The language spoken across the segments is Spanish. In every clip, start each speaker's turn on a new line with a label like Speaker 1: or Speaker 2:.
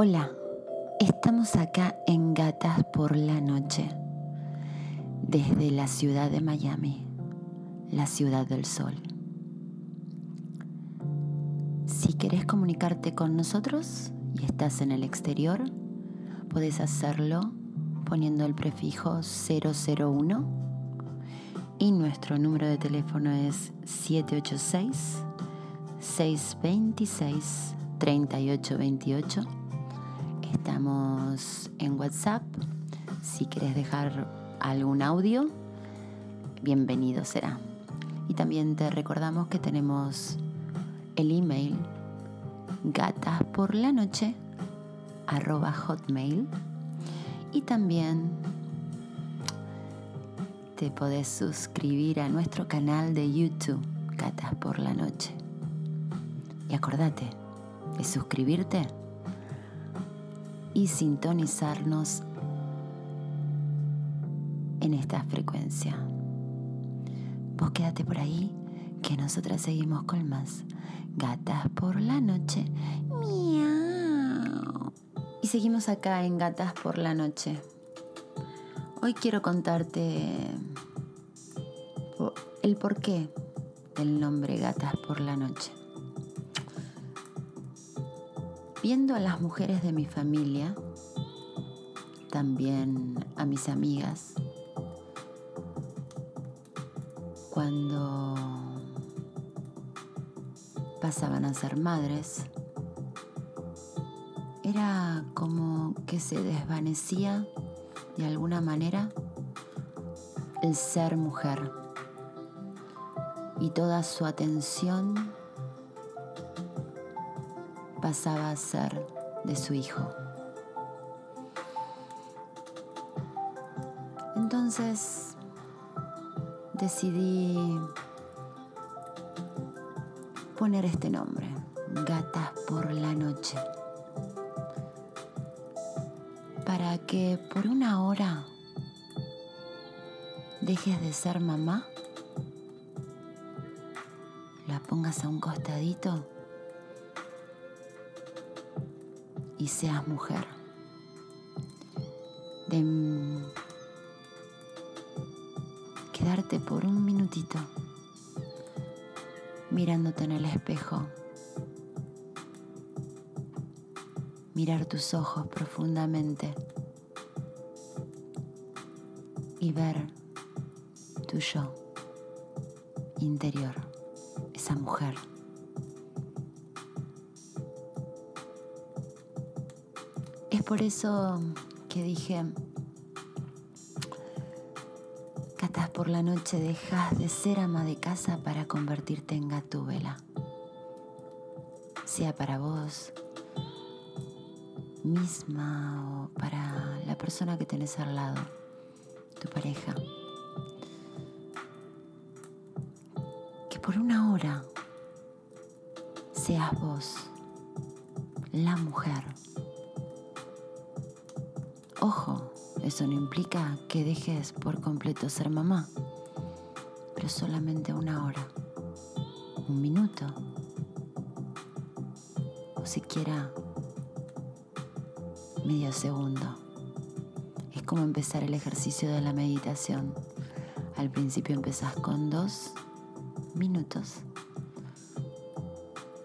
Speaker 1: Hola, estamos acá en Gatas por la Noche, desde la ciudad de Miami, la ciudad del sol. Si querés comunicarte con nosotros y estás en el exterior, puedes hacerlo poniendo el prefijo 001 y nuestro número de teléfono es 786 626 3828 Estamos en WhatsApp. Si quieres dejar algún audio, bienvenido será. Y también te recordamos que tenemos el email gatasporlanoche arroba hotmail y también te podés suscribir a nuestro canal de YouTube Gatas por la Noche. Y acordate de suscribirte y sintonizarnos en esta frecuencia. Vos quédate por ahí que nosotras seguimos con más gatas por la noche. Miau. Y seguimos acá en Gatas por la noche. Hoy quiero contarte el porqué del nombre Gatas por la noche. Viendo a las mujeres de mi familia, también a mis amigas, cuando pasaban a ser madres, era como que se desvanecía de alguna manera el ser mujer y toda su atención pasaba a ser de su hijo. Entonces decidí poner este nombre, Gatas por la Noche, para que por una hora dejes de ser mamá, la pongas a un costadito y seas mujer. De quedarte por un minutito mirándote en el espejo. Mirar tus ojos profundamente y ver tu yo interior, esa mujer. Por eso que dije, Catas por la noche dejas de ser ama de casa para convertirte en gatúbela. Sea para vos misma o para la persona que tenés al lado, tu pareja. Que por una hora seas vos la mujer Ojo, eso no implica que dejes por completo ser mamá, pero solamente una hora, un minuto, o siquiera medio segundo. Es como empezar el ejercicio de la meditación. Al principio empezás con dos minutos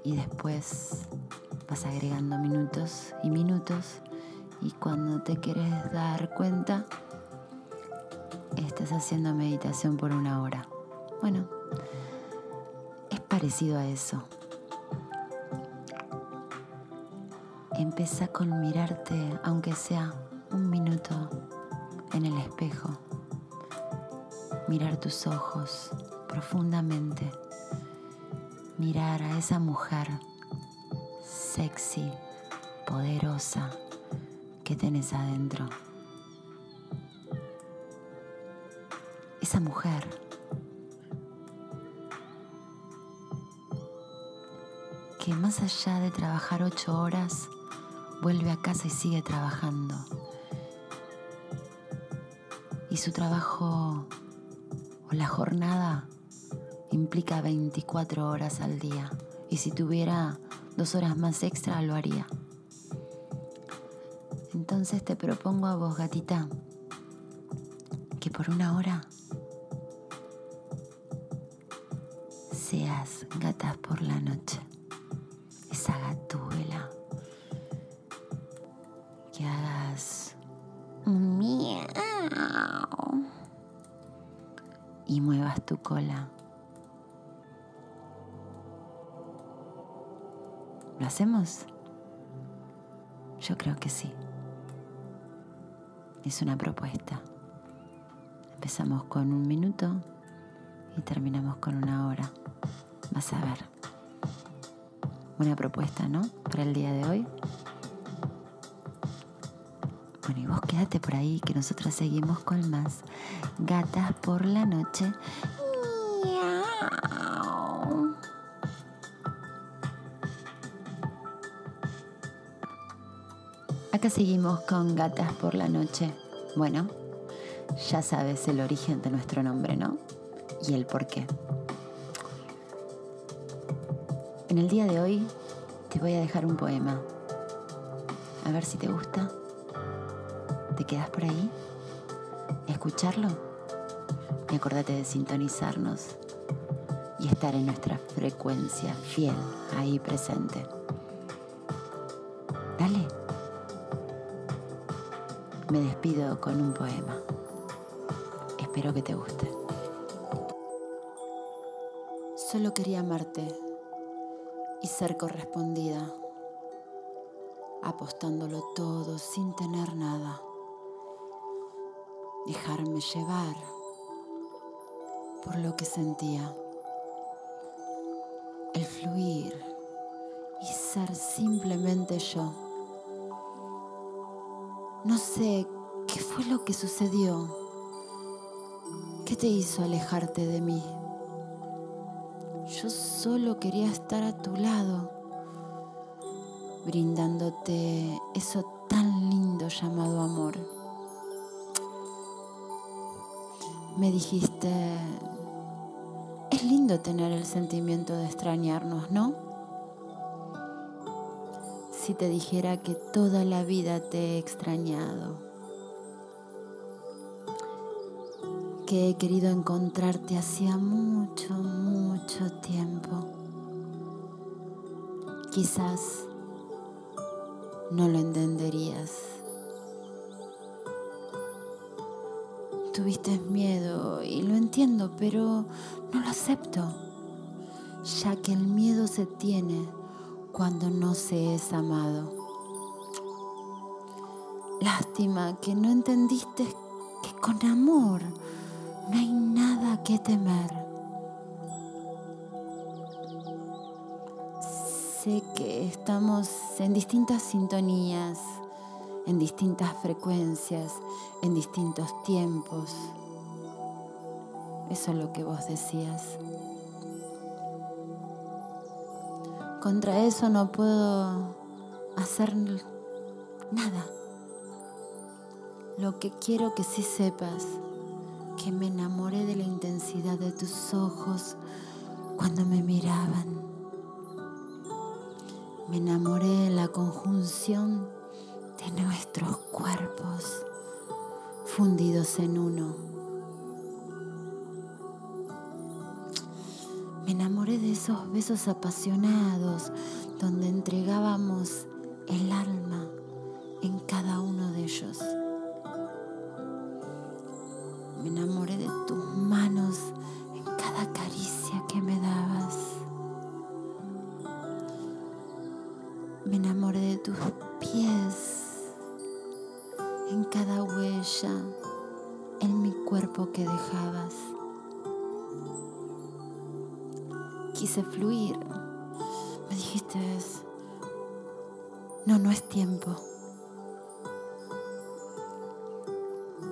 Speaker 1: y después vas agregando minutos y minutos y cuando te quieres dar cuenta, estás haciendo meditación por una hora. Bueno, es parecido a eso. Empieza con mirarte, aunque sea un minuto, en el espejo. Mirar tus ojos profundamente. Mirar a esa mujer sexy, poderosa, que tenés adentro. Esa mujer que más allá de trabajar ocho horas, vuelve a casa y sigue trabajando. Y su trabajo o la jornada implica 24 horas al día. Y si tuviera dos horas más extra, lo haría Entonces te propongo a vos, gatita, que por una hora seas gatas por la noche. Esa gatúbela. Que hagas un miau y muevas tu cola. ¿Lo hacemos? Yo creo que sí. Es una propuesta. Empezamos con un minuto y terminamos con una hora. Vas a ver. Buena propuesta, ¿no? Para el día de hoy. Bueno, y vos quédate por ahí que nosotros seguimos con más gatas por la noche. Acá seguimos con gatas por la noche. Bueno, ya sabes el origen de nuestro nombre, ¿no? Y el por qué. En el día de hoy te voy a dejar un poema. A ver si te gusta. ¿Te quedas por ahí? ¿Escucharlo? Y acordate de sintonizarnos y estar en nuestra frecuencia fiel ahí presente. Dale. Me despido con un poema. Espero que te guste. Solo quería amarte y ser correspondida, apostándolo todo sin tener nada. Dejarme llevar por lo que sentía. El fluir y ser simplemente yo. No sé qué fue lo que sucedió. ¿Qué te hizo alejarte de mí? Yo solo quería estar a tu lado, brindándote eso tan lindo llamado amor. Me dijiste, es lindo tener el sentimiento de extrañarnos, ¿no? Si te dijera que toda la vida te he extrañado, que he querido encontrarte hacía mucho, mucho tiempo, quizás no lo entenderías. Tuviste miedo y lo entiendo, pero no lo acepto, ya que el miedo se tiene cuando no se es amado. Lástima que no entendiste que con amor no hay nada que temer. Sé que estamos en distintas sintonías en distintas frecuencias, en distintos tiempos. Eso es lo que vos decías. Contra eso no puedo hacer nada. Lo que quiero que sí sepas, que me enamoré de la intensidad de tus ojos cuando me miraban. Me enamoré de la conjunción de nuestros cuerpos fundidos en uno. Me enamoré de esos besos apasionados donde entregábamos el alma en cada uno de ellos. Me enamoré Quise fluir. Me dijiste, no, no es tiempo.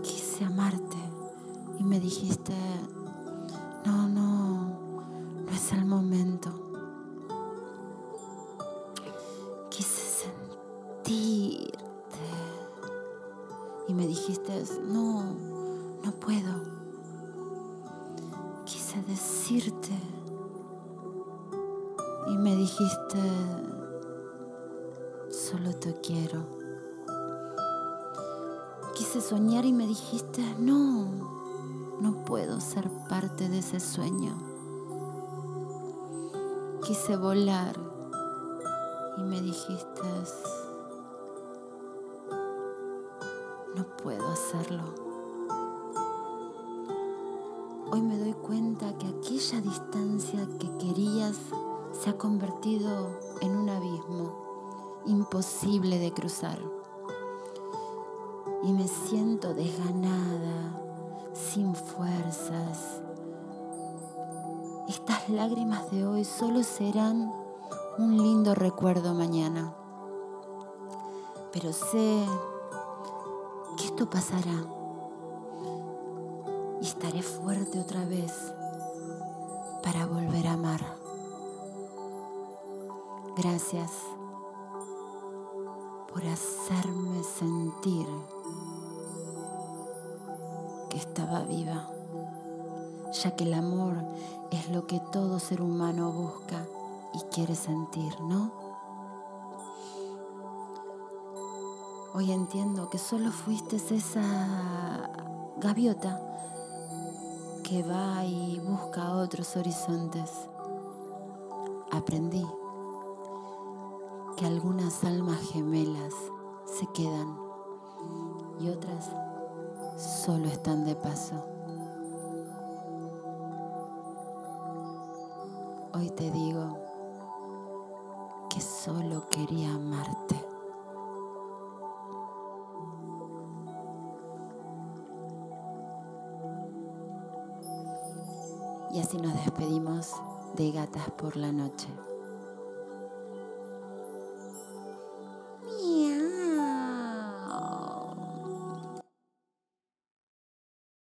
Speaker 1: Quise amarte y me dijiste, no, no, no es el momento. Quise sentirte y me dijiste, no, no puedo. Quise decirte dijiste, solo te quiero. Quise soñar y me dijiste, no, no puedo ser parte de ese sueño. Quise volar y me dijiste, no puedo hacerlo. Hoy me doy cuenta que aquella distancia que querías se ha convertido en un abismo imposible de cruzar. Y me siento desganada, sin fuerzas. Estas lágrimas de hoy solo serán un lindo recuerdo mañana. Pero sé que esto pasará y estaré fuerte otra vez para volver a amar. Gracias por hacerme sentir que estaba viva, ya que el amor es lo que todo ser humano busca y quiere sentir, ¿no? Hoy entiendo que solo fuiste esa gaviota que va y busca otros horizontes. Aprendí que algunas almas gemelas se quedan y otras solo están de paso. Hoy te digo que solo quería amarte. Y así nos despedimos de gatas por la noche.